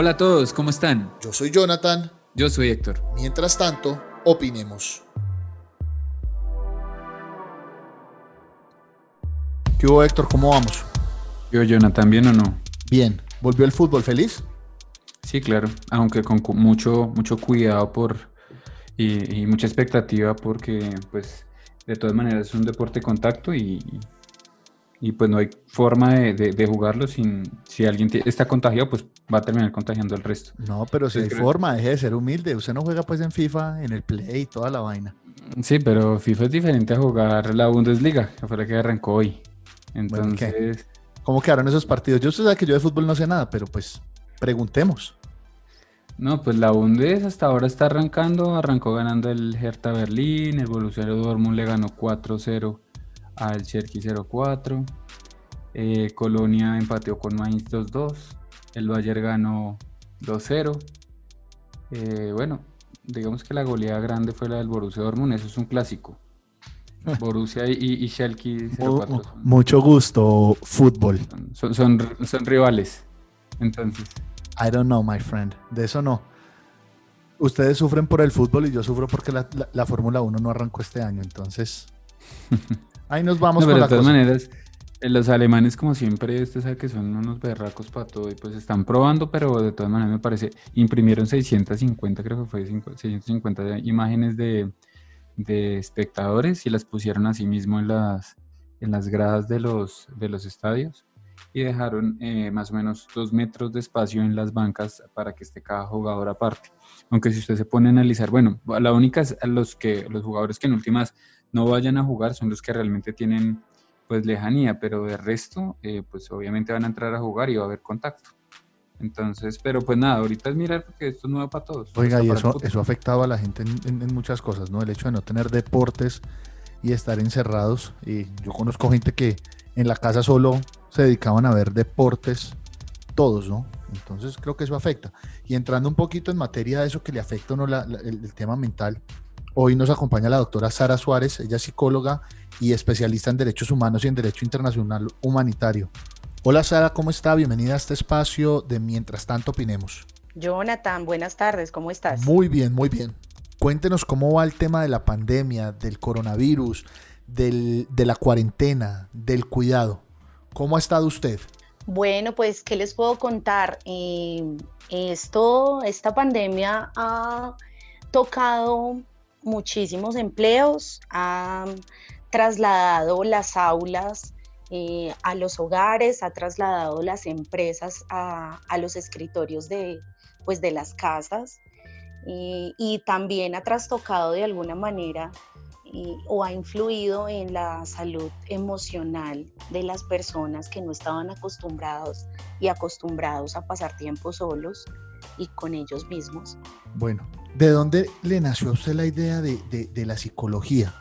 Hola a todos, ¿cómo están? Yo soy Jonathan. Yo soy Héctor. Mientras tanto, opinemos. ¿Qué hubo, Héctor? ¿Cómo vamos? Yo, Jonathan, ¿bien o no? Bien. ¿Volvió el fútbol feliz? Sí, claro, aunque con mucho, mucho cuidado por, y, mucha expectativa porque, pues, de todas maneras es un deporte de contacto y, y pues no hay forma de, jugarlo sin, si alguien está contagiado, pues va a terminar contagiando al resto. No, pero si hay forma, deje de ser humilde. Usted no juega pues en FIFA, en el Play y toda la vaina. Sí, pero FIFA es diferente a jugar la Bundesliga, que fue la que arrancó hoy. Entonces... ¿Cómo quedaron esos partidos? Yo sé que yo de fútbol no sé nada, pero pues preguntemos. No, pues la Bundes hasta ahora está arrancando, arrancó ganando el Hertha Berlín, el Borussia Dortmund le ganó 4-0 al Cherky 0-4, eh, Colonia empatió con Mainz 2-2, el Bayern ganó 2-0. Eh, bueno, digamos que la goleada grande fue la del Borussia Dortmund, eso es un clásico. Borussia y, y Schalke 04. Mucho gusto, fútbol. Son, son, rivales. Entonces. I don't know, my friend. De eso no. Ustedes sufren por el fútbol y yo sufro porque la, la Fórmula 1 no arrancó este año. Entonces, Ahí nos vamos con de todas maneras, eh, los alemanes, como siempre, usted sabe que son unos berracos para todo y pues están probando, pero de todas maneras me parece, imprimieron 650, creo que fue 650 imágenes de, espectadores y las pusieron así mismo en las, en las gradas de los, de los estadios y dejaron eh, más o menos dos metros de espacio en las bancas para que esté cada jugador aparte. Aunque si usted se pone a analizar, bueno, la única los que los jugadores que en últimas no vayan a jugar son los que realmente tienen pues lejanía, pero de resto eh, pues obviamente van a entrar a jugar y va a haber contacto. Entonces, pero pues nada, ahorita es mirar porque esto es nuevo para todos. Oiga, y eso, eso ha afectado a la gente en, muchas cosas, ¿no? El hecho de no tener deportes y estar encerrados. Y yo conozco gente que en la casa solo se dedicaban a ver deportes, todos, ¿no? Entonces creo que eso afecta. Y entrando un poquito en materia de eso que le afecta o no el, tema mental, Hoy nos acompaña la doctora Sara Suárez, ella es psicóloga y especialista en derechos humanos y en derecho internacional humanitario. Hola Sara, ¿cómo está? Bienvenida a este espacio de Mientras tanto opinemos. Jonathan, buenas tardes, ¿cómo estás? Muy bien, muy bien. Cuéntenos cómo va el tema de la pandemia, del coronavirus, de la cuarentena, del cuidado. ¿Cómo ha estado usted? Bueno, pues, ¿qué les puedo contar? Eh, esto, esta pandemia ha tocado muchísimos empleos, ha trasladado las aulas eh, a los hogares, ha trasladado las empresas a, los escritorios de, pues, de las casas y también ha trastocado de alguna manera o ha influido en la salud emocional de las personas que no estaban acostumbrados y acostumbrados a pasar tiempo solos y con ellos mismos. Bueno, ¿de dónde le nació a usted la idea de, de, la psicología?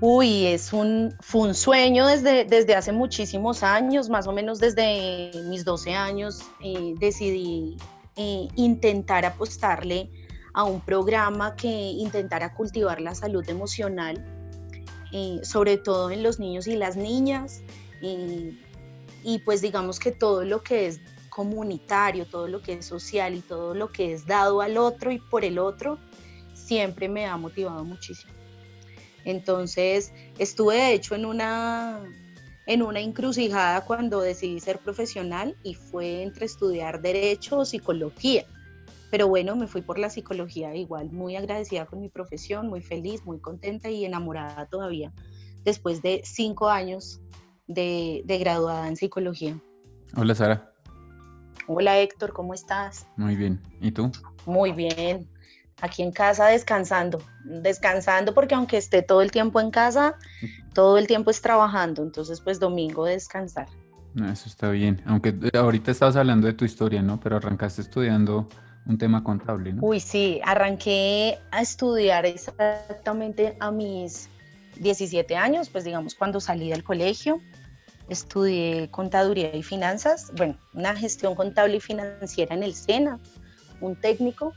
Uy, es un, fue un sueño desde, desde hace muchísimos años, más o menos desde mis 12 años, eh, decidí eh, intentar apostarle a un programa que intentara cultivar la salud emocional, eh, sobre todo en los niños y las niñas, y pues digamos que todo lo que es comunitario, todo lo que es social y todo lo que es dado al otro y por el otro, siempre me ha motivado muchísimo. Entonces, estuve de hecho en una, en una encrucijada cuando decidí ser profesional y fue entre estudiar derecho o psicología. Pero bueno, me fui por la psicología igual, muy agradecida con mi profesión, muy feliz, muy contenta y enamorada todavía, después de cinco años de, de graduada en psicología. Hola Sara. Hola Héctor, ¿cómo estás? Muy bien. ¿Y tú? Muy bien. Aquí en casa descansando, descansando porque aunque esté todo el tiempo en casa, todo el tiempo es trabajando, entonces pues domingo descansar. Eso está bien, aunque eh, ahorita estabas hablando de tu historia, ¿no? Pero arrancaste estudiando un tema contable, ¿no? Uy, sí, arranqué a estudiar exactamente a mis 17 años, pues digamos cuando salí del colegio estudié contaduría y finanzas, bueno, una gestión contable y financiera en el SENA, un técnico,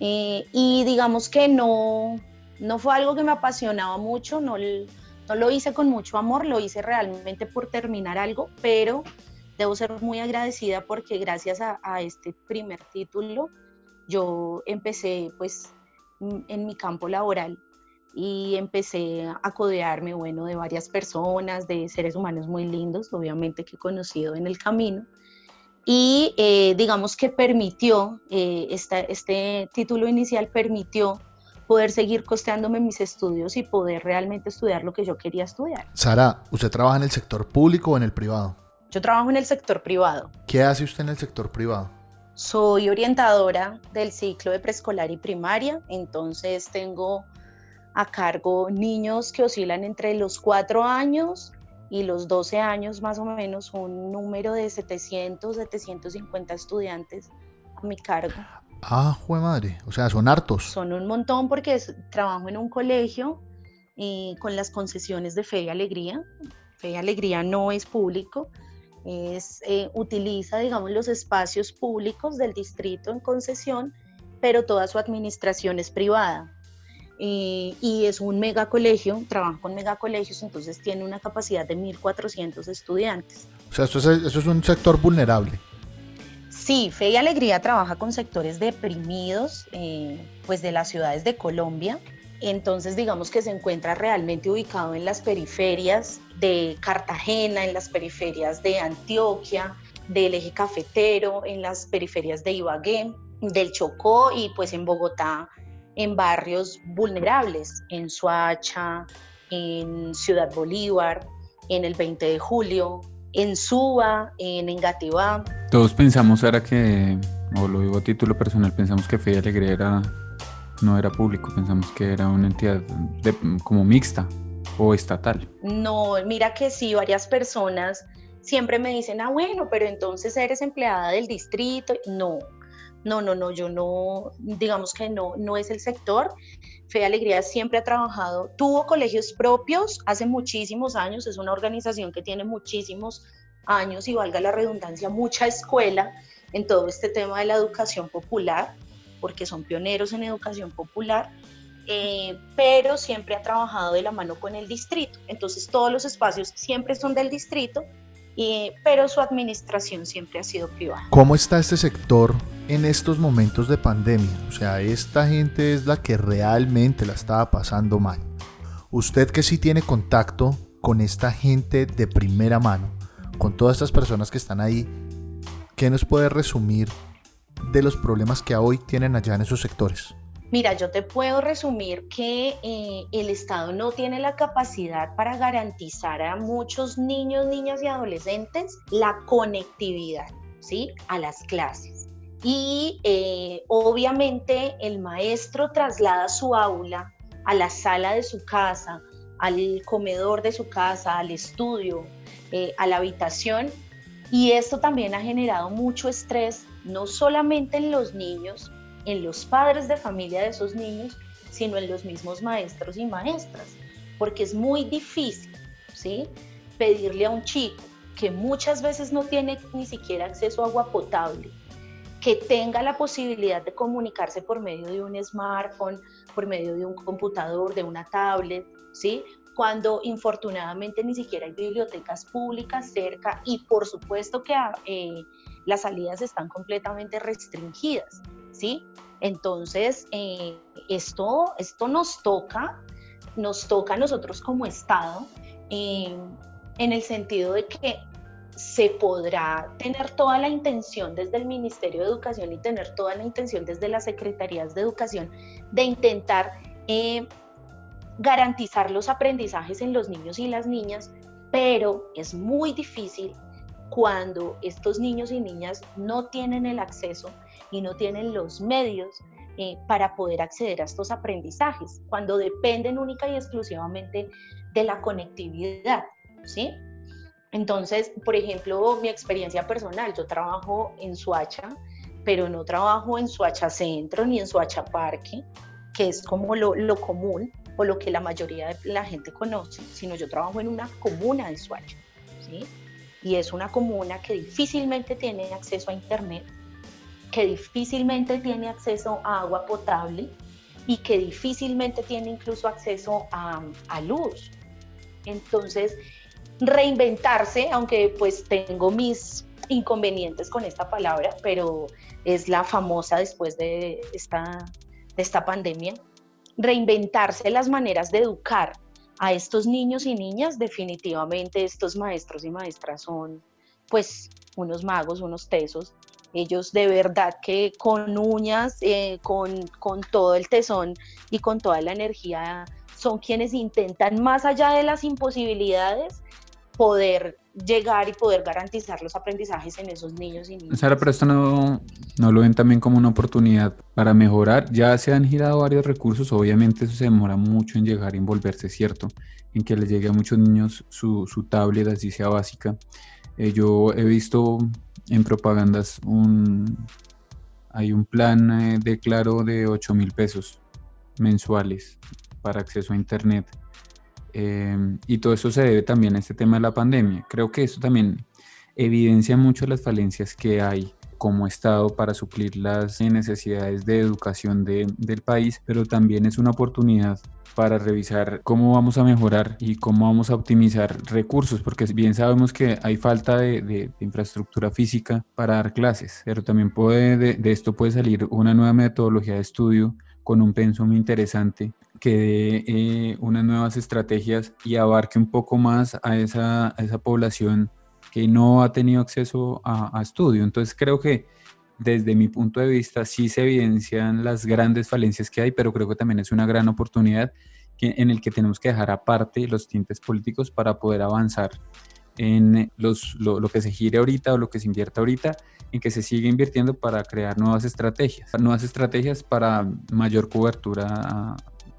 eh, y digamos que no, no fue algo que me apasionaba mucho, no, no lo hice con mucho amor, lo hice realmente por terminar algo, pero debo ser muy agradecida porque gracias a, este primer título yo empecé pues en mi campo laboral y empecé a codearme, bueno, de varias personas, de seres humanos muy lindos, obviamente que he conocido en el camino. Y eh, digamos que permitió, eh, este título inicial permitió poder seguir costeándome mis estudios y poder realmente estudiar lo que yo quería estudiar. Sara, ¿usted trabaja en el sector público o en el privado? Yo trabajo en el sector privado. ¿Qué hace usted en el sector privado? Soy orientadora del ciclo de preescolar y primaria, entonces tengo a cargo niños que oscilan entre los 4 años y los 12 años más o menos, un número de 700, 750 estudiantes a mi cargo. Ah, jue madre, o sea, son hartos. Son un montón porque trabajo en un colegio con las concesiones de Fe y Alegría. Fe y Alegría no es público, es, eh, utiliza, digamos, los espacios públicos del distrito en concesión, pero toda su administración es privada. Y es un mega colegio, trabaja con mega colegios, entonces tiene una capacidad de 1.400 estudiantes. O sea, esto es, eso es un sector vulnerable. Sí, Fe y Alegría trabaja con sectores deprimidos, eh, pues de las ciudades de Colombia. Entonces, digamos que se encuentra realmente ubicado en las periferias de Cartagena, en las periferias de Antioquia, del eje cafetero, en las periferias de Ibagué, del Chocó y pues en Bogotá, en barrios vulnerables, en Suacha, en Ciudad Bolívar, en el 20 de julio, en Suba, en Engativá. Todos pensamos ahora que, o lo digo a título personal, pensamos que Fe y Alegría era, no era público, pensamos que era una entidad como mixta o estatal. No, mira que sí, varias personas siempre me dicen, ah, bueno, pero entonces eres empleada del distrito. No, no, no, no, yo no, digamos que no, no es el sector. Fe Alegría siempre ha trabajado, tuvo colegios propios hace muchísimos años, es una organización que tiene muchísimos años y valga la redundancia, mucha escuela en todo este tema de la educación popular, porque son pioneros en educación popular, eh, pero siempre ha trabajado de la mano con el distrito. Entonces todos los espacios siempre son del distrito, pero su administración siempre ha sido privada. ¿Cómo está este sector en estos momentos de pandemia? O sea, esta gente es la que realmente la estaba pasando mal. Usted que sí tiene contacto con esta gente de primera mano, con todas estas personas que están ahí, ¿qué nos puede resumir de los problemas que hoy tienen allá en esos sectores? Mira, yo te puedo resumir que eh, el Estado no tiene la capacidad para garantizar a muchos niños, niñas y adolescentes la conectividad, ¿sí? A las clases. Y eh, obviamente el maestro traslada su aula a la sala de su casa, al comedor de su casa, al estudio, eh, a la habitación. Y esto también ha generado mucho estrés, no solamente en los niños, en los padres de familia de esos niños, sino en los mismos maestros y maestras, porque es muy difícil, ¿sí? Pedirle a un chico que muchas veces no tiene ni siquiera acceso a agua potable, que tenga la posibilidad de comunicarse por medio de un smartphone, por medio de un computador, de una tablet, ¿sí? Cuando infortunadamente ni siquiera hay bibliotecas públicas cerca y por supuesto que eh, las salidas están completamente restringidas. ¿sí? Entonces, eh, esto, esto nos toca, nos toca a nosotros como Estado, eh, en el sentido de que se podrá tener toda la intención desde el Ministerio de Educación y tener toda la intención desde las Secretarías de Educación de intentar eh, garantizar los aprendizajes en los niños y las niñas, pero es muy difícil cuando estos niños y niñas no tienen el acceso y no tienen los medios eh, para poder acceder a estos aprendizajes, cuando dependen única y exclusivamente de la conectividad, ¿sí? Entonces, por ejemplo, mi experiencia personal, yo trabajo en Suacha, pero no trabajo en Suacha Centro ni en Suacha Parque, que es como lo, lo común o lo que la mayoría de la gente conoce, sino yo trabajo en una comuna de Suacha, ¿sí? Y es una comuna que difícilmente tiene acceso a Internet, que difícilmente tiene acceso a agua potable y que difícilmente tiene incluso acceso a, luz. Entonces, reinventarse, aunque pues tengo mis inconvenientes con esta palabra, pero es la famosa después de esta, de esta pandemia, reinventarse las maneras de educar a estos niños y niñas, definitivamente estos maestros y maestras son pues unos magos, unos tesos. Ellos de verdad que con uñas, eh, con, con todo el tesón y con toda la energía son quienes intentan más allá de las imposibilidades poder llegar y poder garantizar los aprendizajes en esos niños y niñas. Sara, pero esto no, no lo ven también como una oportunidad para mejorar. Ya se han girado varios recursos, obviamente eso se demora mucho en llegar a envolverse, ¿cierto? En que les llegue a muchos niños su, su tablet, así sea básica. Eh, yo he visto en propagandas un, hay un plan eh, de claro de 8 mil pesos mensuales para acceso a Internet Em, y todo eso se debe también a este tema de la pandemia. Creo que eso también evidencia mucho las falencias que hay como Estado para suplir las necesidades de educación del país, pero también es una oportunidad para revisar cómo vamos a mejorar y cómo vamos a optimizar recursos, porque bien sabemos que hay falta de, infraestructura física para dar clases, pero también puede, de, de, esto puede salir una nueva metodología de estudio con un pensum interesante que dé eh, unas nuevas estrategias y abarque un poco más a esa, esa población que no ha tenido acceso a, estudio. Entonces creo que desde mi punto de vista sí se evidencian las grandes falencias que hay, pero creo que también es una gran oportunidad en el que tenemos que dejar aparte los tintes políticos para poder avanzar en los, lo, lo, que se gire ahorita o lo que se invierta ahorita, en que se siga invirtiendo para crear nuevas estrategias, nuevas estrategias para mayor cobertura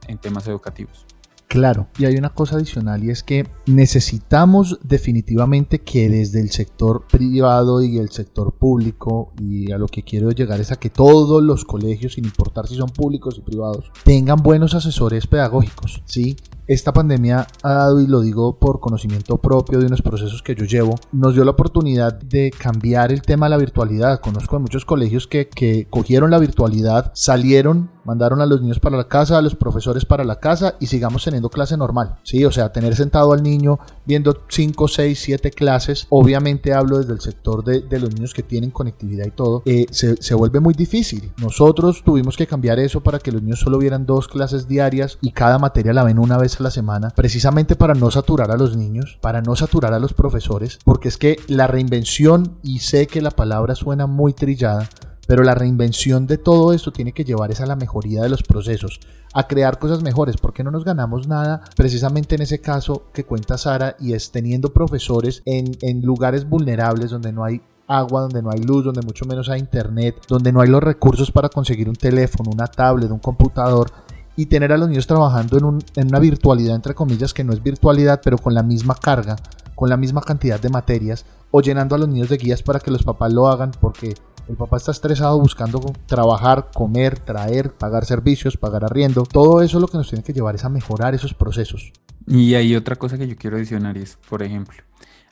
en temas educativos. Claro, y hay una cosa adicional y es que necesitamos definitivamente que desde el sector privado y el sector público, y a lo que quiero llegar es a que todos los colegios, sin importar si son públicos y privados, tengan buenos asesores pedagógicos, ¿sí? Esta pandemia ha dado, y lo digo por conocimiento propio de unos procesos que yo llevo, nos dio la oportunidad de cambiar el tema de la virtualidad. Conozco a muchos colegios que, que cogieron la virtualidad, salieron, mandaron a los niños para la casa, a los profesores para la casa y sigamos teniendo clase normal. Sí, o sea, tener sentado al niño viendo 5, 6, 7 clases, obviamente hablo desde el sector de, de los niños que tienen conectividad y todo, eh, se, se vuelve muy difícil. Nosotros tuvimos que cambiar eso para que los niños solo vieran dos clases diarias y cada materia la ven una vez la semana, precisamente para no saturar a los niños, para no saturar a los profesores, porque es que la reinvención, y sé que la palabra suena muy trillada, pero la reinvención de todo esto tiene que llevar es a la mejoría de los procesos, a crear cosas mejores, porque no nos ganamos nada precisamente en ese caso que cuenta Sara y es teniendo profesores en, en lugares vulnerables donde no hay agua, donde no hay luz, donde mucho menos hay internet, donde no hay los recursos para conseguir un teléfono, una tablet, un computador y tener a los niños trabajando en, una virtualidad, entre comillas, que no es virtualidad, pero con la misma carga, con la misma cantidad de materias, o llenando a los niños de guías para que los papás lo hagan, porque el papá está estresado buscando trabajar, comer, traer, pagar servicios, pagar arriendo. Todo eso lo que nos tiene que llevar es a mejorar esos procesos. Y hay otra cosa que yo quiero adicionar y es, por ejemplo,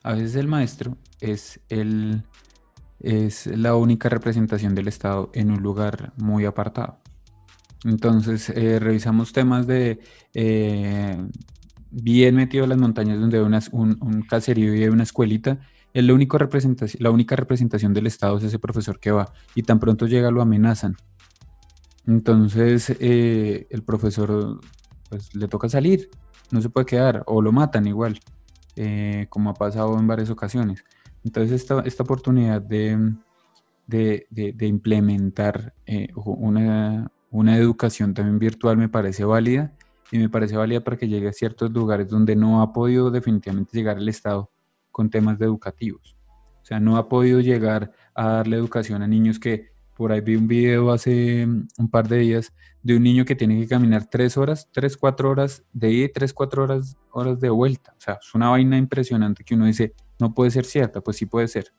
a veces el maestro es la única representación del Estado en un lugar muy apartado. Entonces, eh, revisamos temas de eh, bien metido en las montañas donde hay un, caserío y una escuelita. Es la, única representación, la única representación del Estado es ese profesor que va y tan pronto llega lo amenazan. Entonces, eh, el profesor pues, le toca salir, no se puede quedar o lo matan igual, como ha pasado en varias ocasiones. Entonces, esta, esta oportunidad de, de implementar una, una educación también virtual me parece válida y me parece válida para que llegue a ciertos lugares donde no ha podido definitivamente llegar el Estado con temas educativos. O sea, no ha podido llegar a darle educación a niños que por ahí vi un video hace mm, un par de días de un niño que tiene que caminar tres horas, tres, cuatro horas de ida y tres, cuatro horas, horas de vuelta. O sea, es una vaina impresionante que uno dice, no puede ser cierta, pues sí puede ser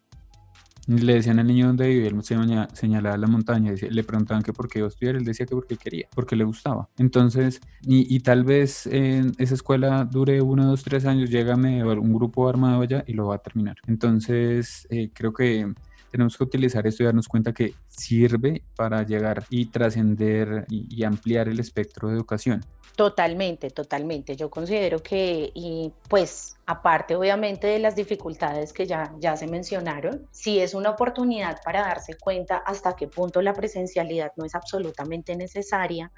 le decían al niño dónde vivía, él señalaba la montaña, le preguntaban que por qué iba a estudiar, él decía que porque quería, porque le gustaba. Entonces, y, tal vez en esa escuela dure uno, dos, tres años, llega un grupo armado allá y lo va a terminar. Entonces, eh, creo que tenemos que utilizar esto y darnos cuenta que sirve para llegar y trascender y, ampliar el espectro de educación. Totalmente, totalmente. Yo considero que, y pues aparte obviamente de las dificultades que ya, ya se mencionaron, sí es una oportunidad para darse cuenta hasta qué punto la presencialidad no es absolutamente necesaria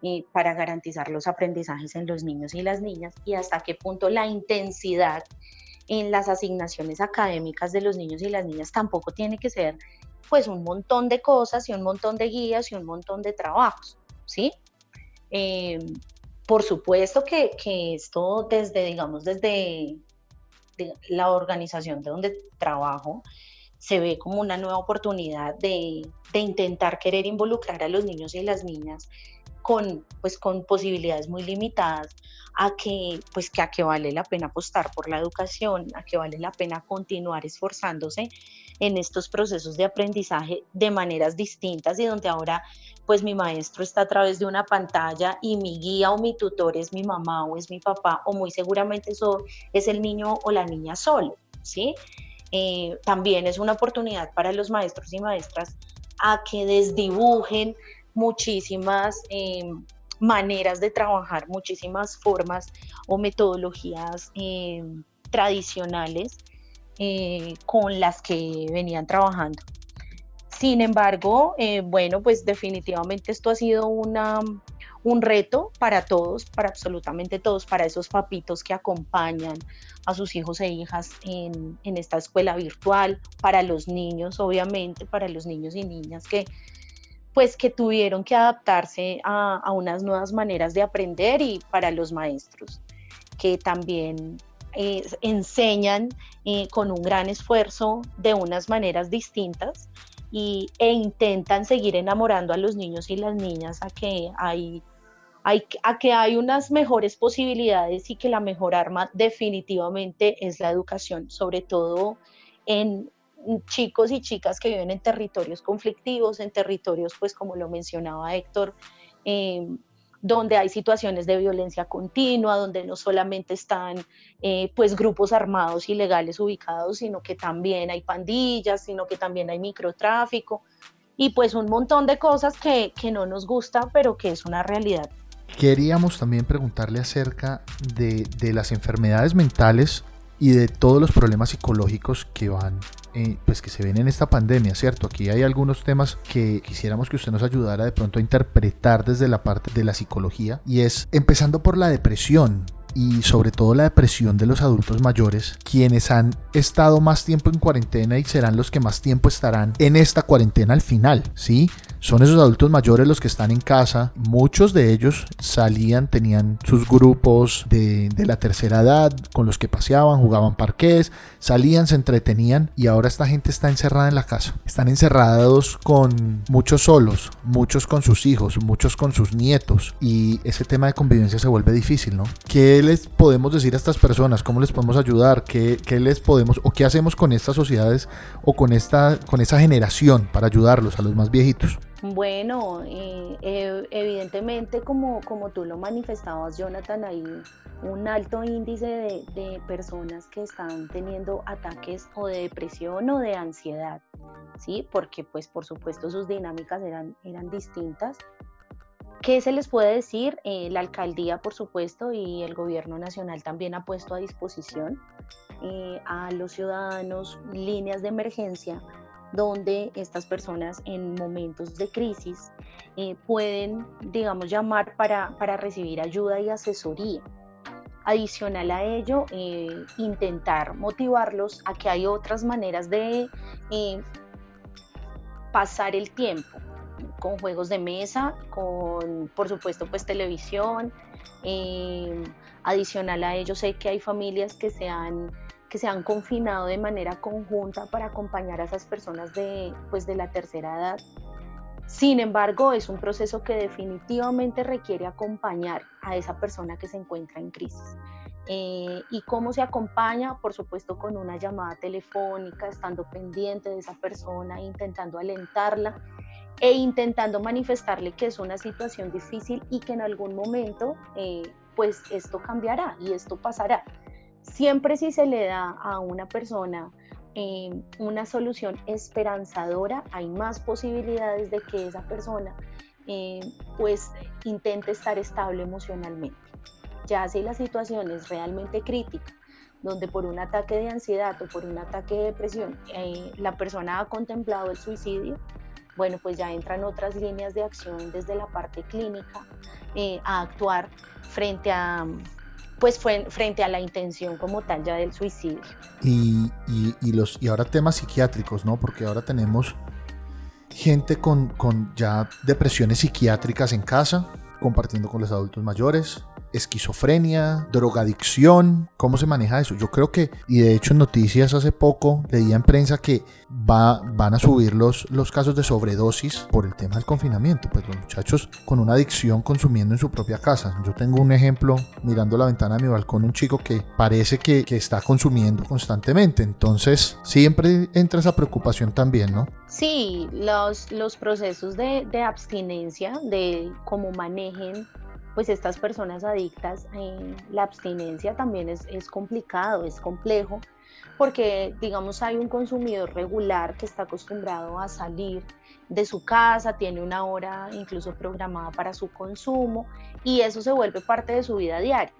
eh, para garantizar los aprendizajes en los niños y las niñas y hasta qué punto la intensidad en las asignaciones académicas de los niños y las niñas tampoco tiene que ser pues un montón de cosas y un montón de guías y un montón de trabajos, ¿sí? Em, por supuesto que, que, esto desde, digamos, desde la organización de donde trabajo, se ve como una nueva oportunidad de, de intentar querer involucrar a los niños y las niñas con, pues, con posibilidades muy limitadas a que, pues, que a que vale la pena apostar por la educación, a que vale la pena continuar esforzándose en estos procesos de aprendizaje de maneras distintas y donde ahora pues mi maestro está a través de una pantalla y mi guía o mi tutor es mi mamá o es mi papá o muy seguramente eso es el niño o la niña solo, ¿sí? Eh, también es una oportunidad para los maestros y maestras a que desdibujen muchísimas eh, maneras de trabajar, muchísimas formas o metodologías eh, tradicionales eh, con las que venían trabajando. Sin embargo, bueno, pues definitivamente esto ha sido una, un reto para todos, para absolutamente todos, para esos papitos que acompañan a sus hijos e hijas en, en esta escuela virtual, para los niños, obviamente, para los niños y niñas que pues que tuvieron que adaptarse a, unas nuevas maneras de aprender y para los maestros, que también eh, enseñan eh, con un gran esfuerzo de unas maneras distintas y, e intentan seguir enamorando a los niños y las niñas a que hay, hay, a que hay unas mejores posibilidades y que la mejor arma definitivamente es la educación, sobre todo en, chicos y chicas que viven en territorios conflictivos, en territorios, pues como lo mencionaba Héctor, em, donde hay situaciones de violencia continua, donde no solamente están eh, pues grupos armados ilegales ubicados, sino que también hay pandillas, sino que también hay microtráfico y pues un montón de cosas que, que no nos gusta, pero que es una realidad. Queríamos también preguntarle acerca de, de las enfermedades mentales y de todos los problemas psicológicos que van, eh, pues que se ven en esta pandemia, ¿cierto? Aquí hay algunos temas que quisiéramos que usted nos ayudara de pronto a interpretar desde la parte de la psicología y es empezando por la depresión y sobre todo la depresión de los adultos mayores, quienes han estado más tiempo en cuarentena y serán los que más tiempo estarán en esta cuarentena al final, ¿sí? Son esos adultos mayores los que están en casa. Muchos de ellos salían, tenían sus grupos de, de la tercera edad con los que paseaban, jugaban parques, salían, se entretenían y ahora esta gente está encerrada en la casa. Están encerrados con muchos solos, muchos con sus hijos, muchos con sus nietos y ese tema de convivencia se vuelve difícil, ¿no? ¿Qué les podemos decir a estas personas? ¿Cómo les podemos ayudar? ¿Qué, qué les podemos o qué hacemos con estas sociedades o con esta con esa generación para ayudarlos a los más viejitos? Bueno, eh, evidentemente como, como tú lo manifestabas, Jonathan, hay un alto índice de, de, personas que están teniendo ataques o de depresión o de ansiedad, ¿sí? Porque pues por supuesto sus dinámicas eran, eran distintas. ¿Qué se les puede decir? Eh, la alcaldía, por supuesto, y el gobierno nacional también ha puesto a disposición eh, a los ciudadanos líneas de emergencia donde estas personas en momentos de crisis eh, pueden, digamos, llamar para, para, recibir ayuda y asesoría. Adicional a ello, eh, intentar motivarlos a que hay otras maneras de eh, pasar el tiempo con juegos de mesa, con, por supuesto, pues televisión. adicional a ello, sé que hay familias que se han que se han confinado de manera conjunta para acompañar a esas personas de, pues, de la tercera edad. Sin embargo, es un proceso que definitivamente requiere acompañar a esa persona que se encuentra en crisis. Eh, ¿Y cómo se acompaña? Por supuesto, con una llamada telefónica, estando pendiente de esa persona, intentando alentarla e intentando manifestarle que es una situación difícil y que en algún momento, eh, pues esto cambiará y esto pasará. Siempre si se le da a una persona eh, una solución esperanzadora, hay más posibilidades de que esa persona eh, pues intente estar estable emocionalmente. Ya si la situación es realmente crítica, donde por un ataque de ansiedad o por un ataque de depresión eh, la persona ha contemplado el suicidio, bueno, pues ya entran otras líneas de acción desde la parte clínica a actuar frente a, pues fue frente a la intención como tal ya del suicidio. Y, y, los, y ahora temas psiquiátricos, ¿no? Porque ahora tenemos gente con, con ya depresiones psiquiátricas en casa, compartiendo con los adultos mayores, esquizofrenia, drogadicción, ¿cómo se maneja eso? Yo creo que, y de hecho en noticias hace poco leía en prensa que va, van a subir los, los casos de sobredosis por el tema del confinamiento, pues los muchachos con una adicción consumiendo en su propia casa. Yo tengo un ejemplo mirando la ventana de mi balcón, un chico que parece que, que está consumiendo constantemente, entonces siempre entra esa preocupación también, ¿no? Sí, los, los procesos de, de abstinencia, de cómo manejen pues estas personas adictas, eh, la abstinencia también es, es complicado, es complejo, porque digamos hay un consumidor regular que está acostumbrado a salir de su casa, tiene una hora incluso programada para su consumo y eso se vuelve parte de su vida diaria.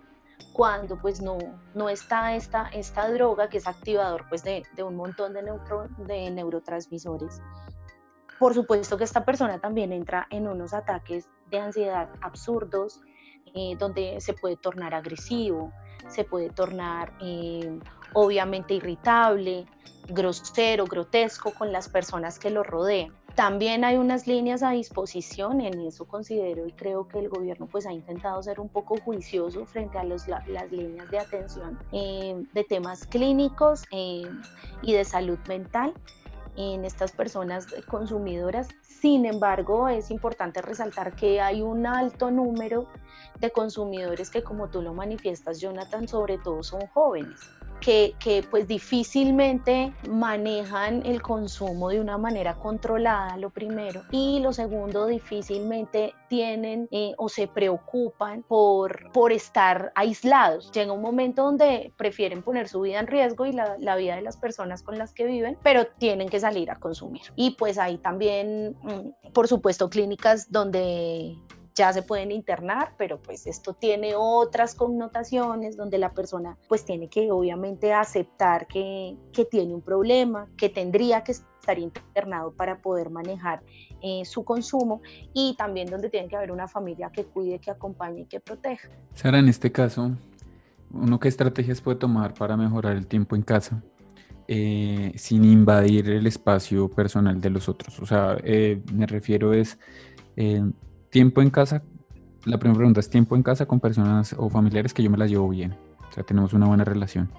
Cuando pues no, no está esta, esta droga que es activador pues de, de un montón de, neutro, de neurotransmisores. Por supuesto que esta persona también entra en unos ataques de ansiedad absurdos, eh, donde se puede tornar agresivo, se puede tornar eh, obviamente irritable, grosero, grotesco con las personas que lo rodean. También hay unas líneas a disposición, en eso considero y creo que el gobierno pues ha intentado ser un poco juicioso frente a las líneas de atención eh, de temas clínicos y de salud mental en estas personas consumidoras. Sin embargo, es importante resaltar que hay un alto número de consumidores que, como tú lo manifiestas, Jonathan, sobre todo son jóvenes que, pues difícilmente manejan el consumo de una manera controlada, lo primero, y lo segundo, difícilmente tienen eh, o se preocupan por, por estar aislados. Llega un momento donde prefieren poner su vida en riesgo y la, la vida de las personas con las que viven, pero tienen que salir a consumir. Y pues hay también, mm, por supuesto, clínicas donde ya se pueden internar, pero pues esto tiene otras connotaciones donde la persona pues tiene que obviamente aceptar que, que tiene un problema, que tendría que estar internado para poder manejar eh, su consumo y también donde tiene que haber una familia que cuide, que acompañe y que proteja. Sara, en este caso, ¿uno qué estrategias puede tomar para mejorar el tiempo en casa? Eh, sin invadir el espacio personal de los otros. O sea, eh, me refiero es tiempo en casa, la primera pregunta es tiempo en casa con personas o familiares que yo me las llevo bien. O sea, tenemos una buena relación.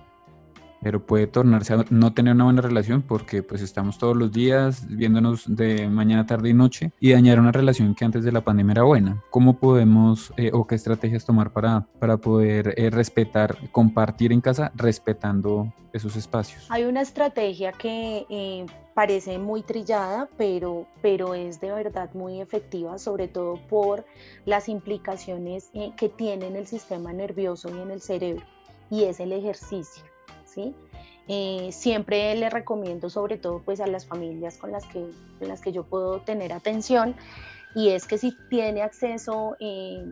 Pero puede tornarse a no tener una buena relación porque pues estamos todos los días viéndonos de mañana, tarde y noche y dañar una relación que antes de la pandemia era buena. ¿Cómo podemos eh, o qué estrategias tomar para, para poder eh, respetar, compartir en casa respetando esos espacios? Hay una estrategia que eh, parece muy trillada, pero, pero es de verdad muy efectiva, sobre todo por las implicaciones eh, que tiene en el sistema nervioso y en el cerebro, y es el ejercicio. ¿Sí? Eh, siempre le recomiendo, sobre todo pues a las familias con las que, las que yo puedo tener atención, y es que si tiene acceso... Eh,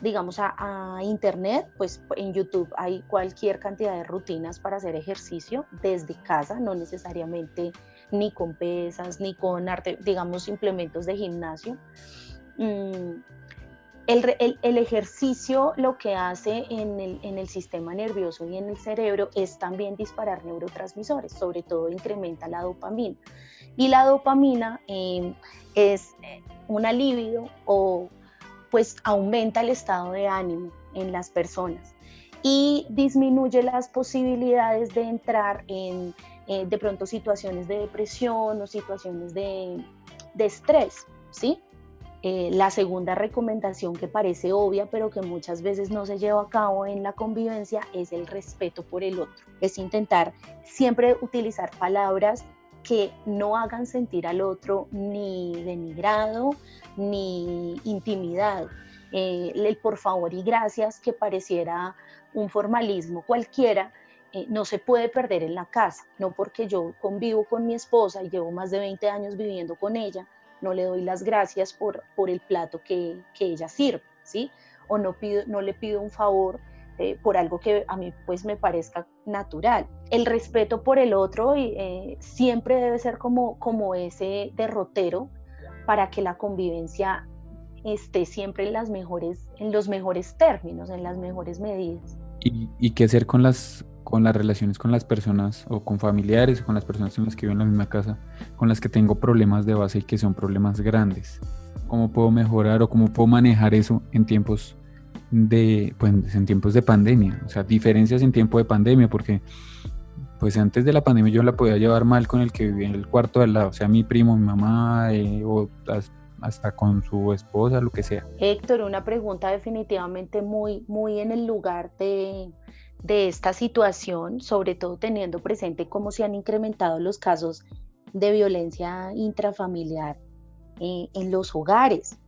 digamos, a, internet, pues en YouTube hay cualquier cantidad de rutinas para hacer ejercicio desde casa, no necesariamente ni con pesas, ni con arte, digamos, implementos de gimnasio. Mm, el, ejercicio lo que hace en el, sistema nervioso y en el cerebro es también disparar neurotransmisores, sobre todo incrementa la dopamina. Y la dopamina em, es un alivio o pues aumenta el estado de ánimo en las personas y disminuye las posibilidades de entrar en eh, de pronto situaciones de depresión o situaciones de, de estrés, ¿sí? Eh, la segunda recomendación que parece obvia, pero que muchas veces no se lleva a cabo en la convivencia, es el respeto por el otro. Es intentar siempre utilizar palabras que no hagan sentir al otro ni denigrado ni intimidado. Eh, el por favor y gracias que pareciera un formalismo cualquiera, eh, no se puede perder en la casa, no porque yo convivo con mi esposa y llevo más de 20 años viviendo con ella, no le doy las gracias por, por el plato que, que ella sirve, ¿sí? O no, pido, no le pido un favor eh, por algo que a mí pues me parezca natural. El respeto por el otro eh, siempre debe ser como, como ese derrotero para que la convivencia esté siempre en, las mejores, en los mejores términos, en las mejores medidas. ¿Y, y qué hacer con las, con las relaciones con las personas o con familiares o con las personas con las que vivo en la misma casa, con las que tengo problemas de base y que son problemas grandes? ¿Cómo puedo mejorar o cómo puedo manejar eso en tiempos de, pues, en tiempos de pandemia, o sea, diferencias en tiempo de pandemia, porque pues antes de la pandemia yo la podía llevar mal con el que vivía en el cuarto de al lado, o sea, mi primo, mi mamá, eh, o hasta con su esposa, lo que sea. Héctor, una pregunta definitivamente muy, muy en el lugar de, de esta situación, sobre todo teniendo presente cómo se han incrementado los casos de violencia intrafamiliar eh, en los hogares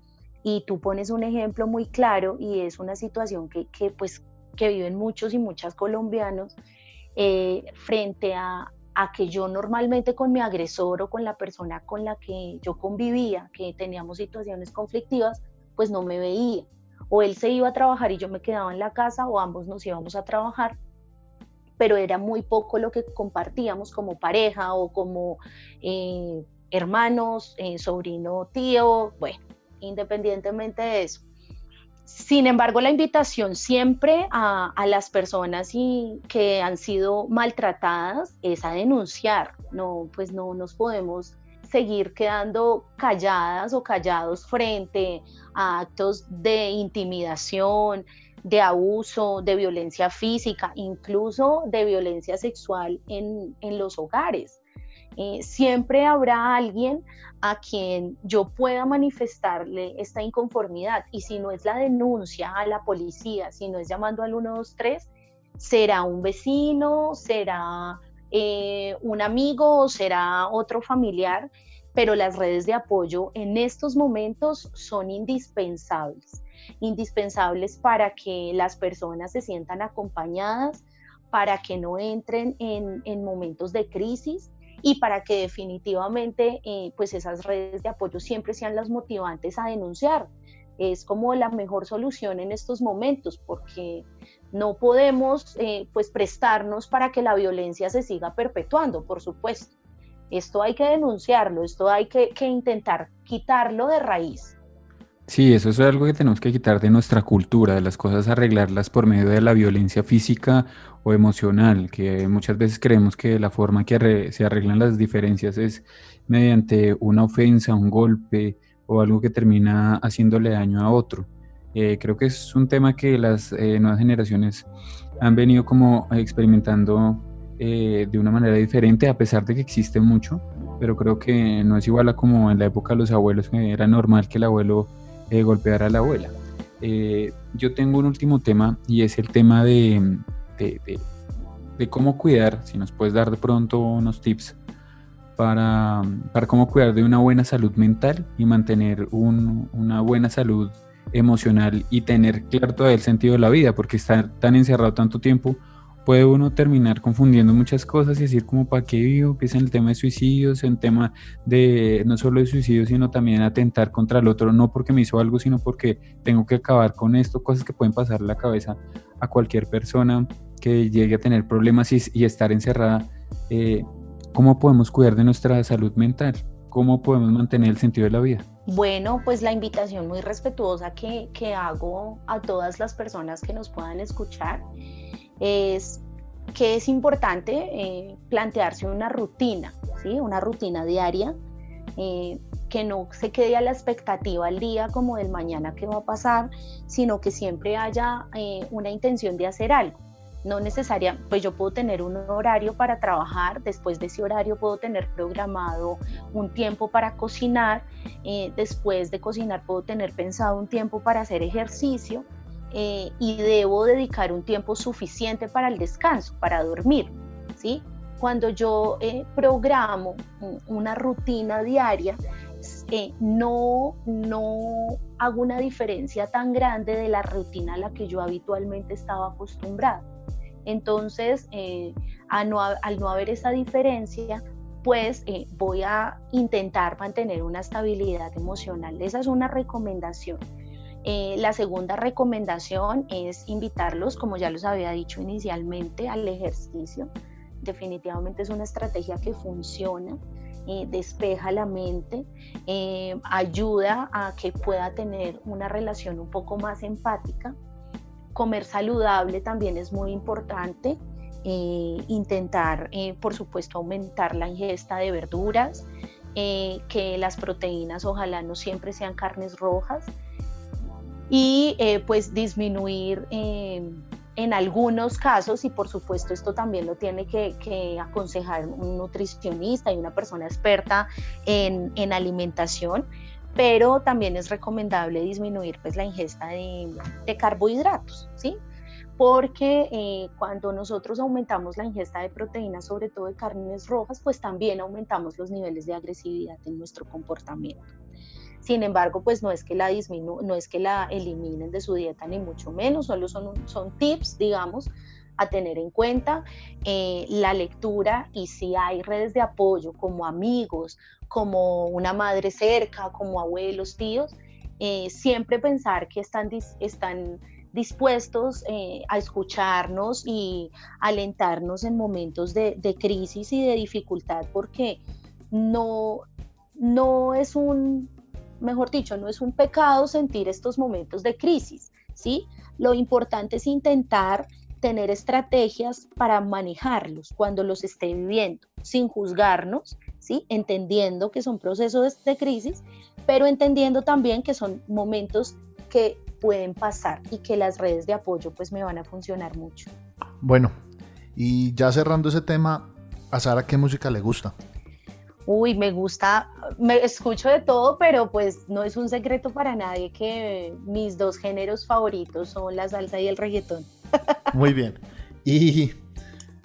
y tú pones un ejemplo muy claro y es una situación que, que pues, que viven muchos y muchas colombianos eh, frente a, a que yo normalmente con mi agresor o con la persona con la que yo convivía, que teníamos situaciones conflictivas, pues no me veía. O él se iba a trabajar y yo me quedaba en la casa o ambos nos íbamos a trabajar, pero era muy poco lo que compartíamos como pareja o como eh, hermanos, eh, sobrino, tío, bueno, independientemente de eso. Sin embargo, la invitación siempre a, las personas y, que han sido maltratadas es a denunciar. No, pues no nos podemos seguir quedando calladas o callados frente a actos de intimidación, de abuso, de violencia física, incluso de violencia sexual en, en los hogares. Eh, siempre habrá alguien a quien yo pueda manifestarle esta inconformidad y si no es la denuncia a la policía, si no es llamando al 123, será un vecino, será eh, un amigo, será otro familiar, pero las redes de apoyo en estos momentos son indispensables, indispensables para que las personas se sientan acompañadas, para que no entren en, en momentos de crisis y para que definitivamente eh, pues esas redes de apoyo siempre sean las motivantes a denunciar. Es como la mejor solución en estos momentos porque no podemos eh, pues prestarnos para que la violencia se siga perpetuando, por supuesto. Esto hay que denunciarlo, esto hay que, que intentar quitarlo de raíz. Sí, eso es algo que tenemos que quitar de nuestra cultura, de las cosas arreglarlas por medio de la violencia física o emocional, que muchas veces creemos que la forma que se arreglan las diferencias es mediante una ofensa, un golpe o algo que termina haciéndole daño a otro. Eh, creo que es un tema que las eh, nuevas generaciones han venido como experimentando eh, de una manera diferente, a pesar de que existe mucho, pero creo que no es igual a como en la época de los abuelos, que era normal que el abuelo golpeara a la abuela. yo tengo un último tema y es el tema de, de, cómo cuidar, si nos puedes dar de pronto unos tips para, para cómo cuidar de una buena salud mental y mantener una buena salud emocional y tener claro todo el sentido de la vida, porque estar tan encerrado tanto tiempo puede uno terminar confundiendo muchas cosas y decir como para qué vivo, es en el tema de suicidios, en tema de no solo de suicidios, sino también atentar contra el otro, no porque me hizo algo, sino porque tengo que acabar con esto, cosas que pueden pasar la cabeza a cualquier persona que llegue a tener problemas y, estar encerrada. Eh, ¿Cómo podemos cuidar de nuestra salud mental? ¿Cómo podemos mantener el sentido de la vida? Bueno, pues la invitación muy respetuosa que, que hago a todas las personas que nos puedan escuchar es que es importante eh, plantearse una rutina, ¿sí? una rutina diaria, eh, que no se quede a la expectativa al día como del mañana que va a pasar, sino que siempre haya eh, una intención de hacer algo. No necesaria, pues yo puedo tener un horario para trabajar, después de ese horario puedo tener programado un tiempo para cocinar, después de cocinar puedo tener pensado un tiempo para hacer ejercicio, eh, y debo dedicar un tiempo suficiente para el descanso, para dormir, ¿sí? Cuando yo eh, programo una rutina diaria, eh, no, no hago una diferencia tan grande de la rutina a la que yo habitualmente estaba acostumbrada. Entonces, eh, al no haber esa diferencia, pues eh, voy a intentar mantener una estabilidad emocional. Esa es una recomendación. Eh, la segunda recomendación es invitarlos, como ya los había dicho inicialmente, al ejercicio. Definitivamente es una estrategia que funciona, despeja la mente, ayuda a que pueda tener una relación un poco más empática. Comer saludable también es muy importante. Eh, intentar, eh, por supuesto, aumentar la ingesta de verduras, eh, que las proteínas ojalá no siempre sean carnes rojas y pues disminuir en algunos casos, y por supuesto esto también lo tiene que, aconsejar un nutricionista y una persona experta en, alimentación, pero también es recomendable disminuir pues la ingesta de, carbohidratos, ¿sí? porque eh, cuando nosotros aumentamos la ingesta de proteínas, sobre todo de carnes rojas, pues también aumentamos los niveles de agresividad en nuestro comportamiento. Sin embargo, pues no es que la disminu no es que la eliminen de su dieta ni mucho menos, solo son, son tips, digamos, a tener en cuenta eh, la lectura y si hay redes de apoyo como amigos, como una madre cerca, como abuelos, tíos, eh, siempre pensar que están, están dispuestos eh, a escucharnos y alentarnos en momentos de, crisis y de dificultad, porque no, no es un, mejor dicho, no es un pecado sentir estos momentos de crisis, ¿sí? Lo importante es intentar tener estrategias para manejarlos cuando los esté viviendo, sin juzgarnos, ¿sí? Entendiendo que son procesos de crisis, pero entendiendo también que son momentos que pueden pasar y que las redes de apoyo pues me van a funcionar mucho. Bueno, y ya cerrando ese tema, ¿a Sara qué música le gusta? Uy, me gusta, me escucho de todo, pero pues no es un secreto para nadie que mis dos géneros favoritos son la salsa y el reggaetón. Muy bien. Y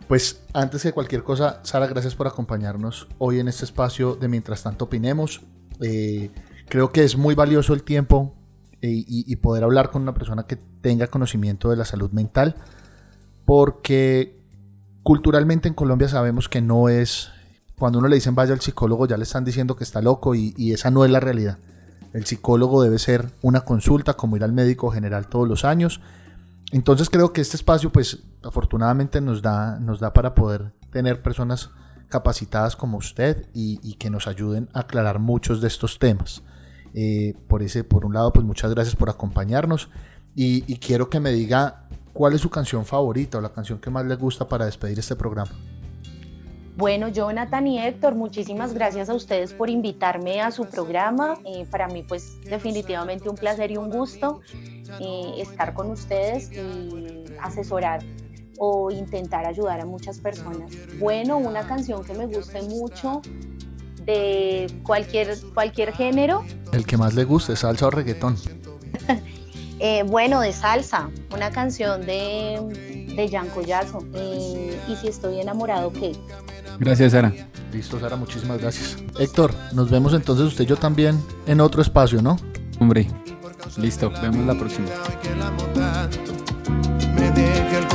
pues antes que cualquier cosa, Sara, gracias por acompañarnos hoy en este espacio de Mientras tanto opinemos. Eh, creo que es muy valioso el tiempo y, poder hablar con una persona que tenga conocimiento de la salud mental, porque culturalmente en Colombia sabemos que no es, cuando uno le dicen vaya al psicólogo ya le están diciendo que está loco y, esa no es la realidad. El psicólogo debe ser una consulta como ir al médico general todos los años. Entonces creo que este espacio pues afortunadamente nos da, nos da para poder tener personas capacitadas como usted y, que nos ayuden a aclarar muchos de estos temas. Eh, por ese, por un lado, pues muchas gracias por acompañarnos y, quiero que me diga cuál es su canción favorita o la canción que más le gusta para despedir este programa. Bueno, Jonathan y Héctor, muchísimas gracias a ustedes por invitarme a su programa. Eh, para mí, pues definitivamente un placer y un gusto eh, estar con ustedes y asesorar o intentar ayudar a muchas personas. Bueno, una canción que me guste mucho de cualquier, cualquier género. El que más le guste, salsa o reggaetón. Eh, bueno, de salsa, una canción de, de Jan Collazo. Eh, y si estoy enamorado, ¿qué? Gracias, Sara. Listo, Sara, muchísimas gracias. Héctor, nos vemos entonces usted y yo también en otro espacio, ¿no? Hombre, listo, vemos la próxima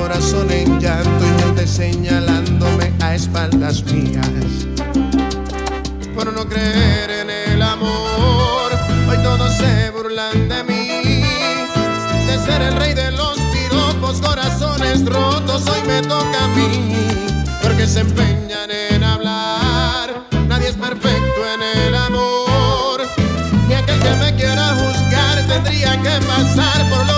corazón en llanto y gente señalándome a espaldas mías. Por no creer en el amor, hoy todos se burlan de mí. De ser el rey de los piropos, corazones rotos, hoy me toca a mí. Porque se empeñan en hablar, nadie es perfecto en el amor. Ni aquel que me quiera juzgar tendría que pasar por lo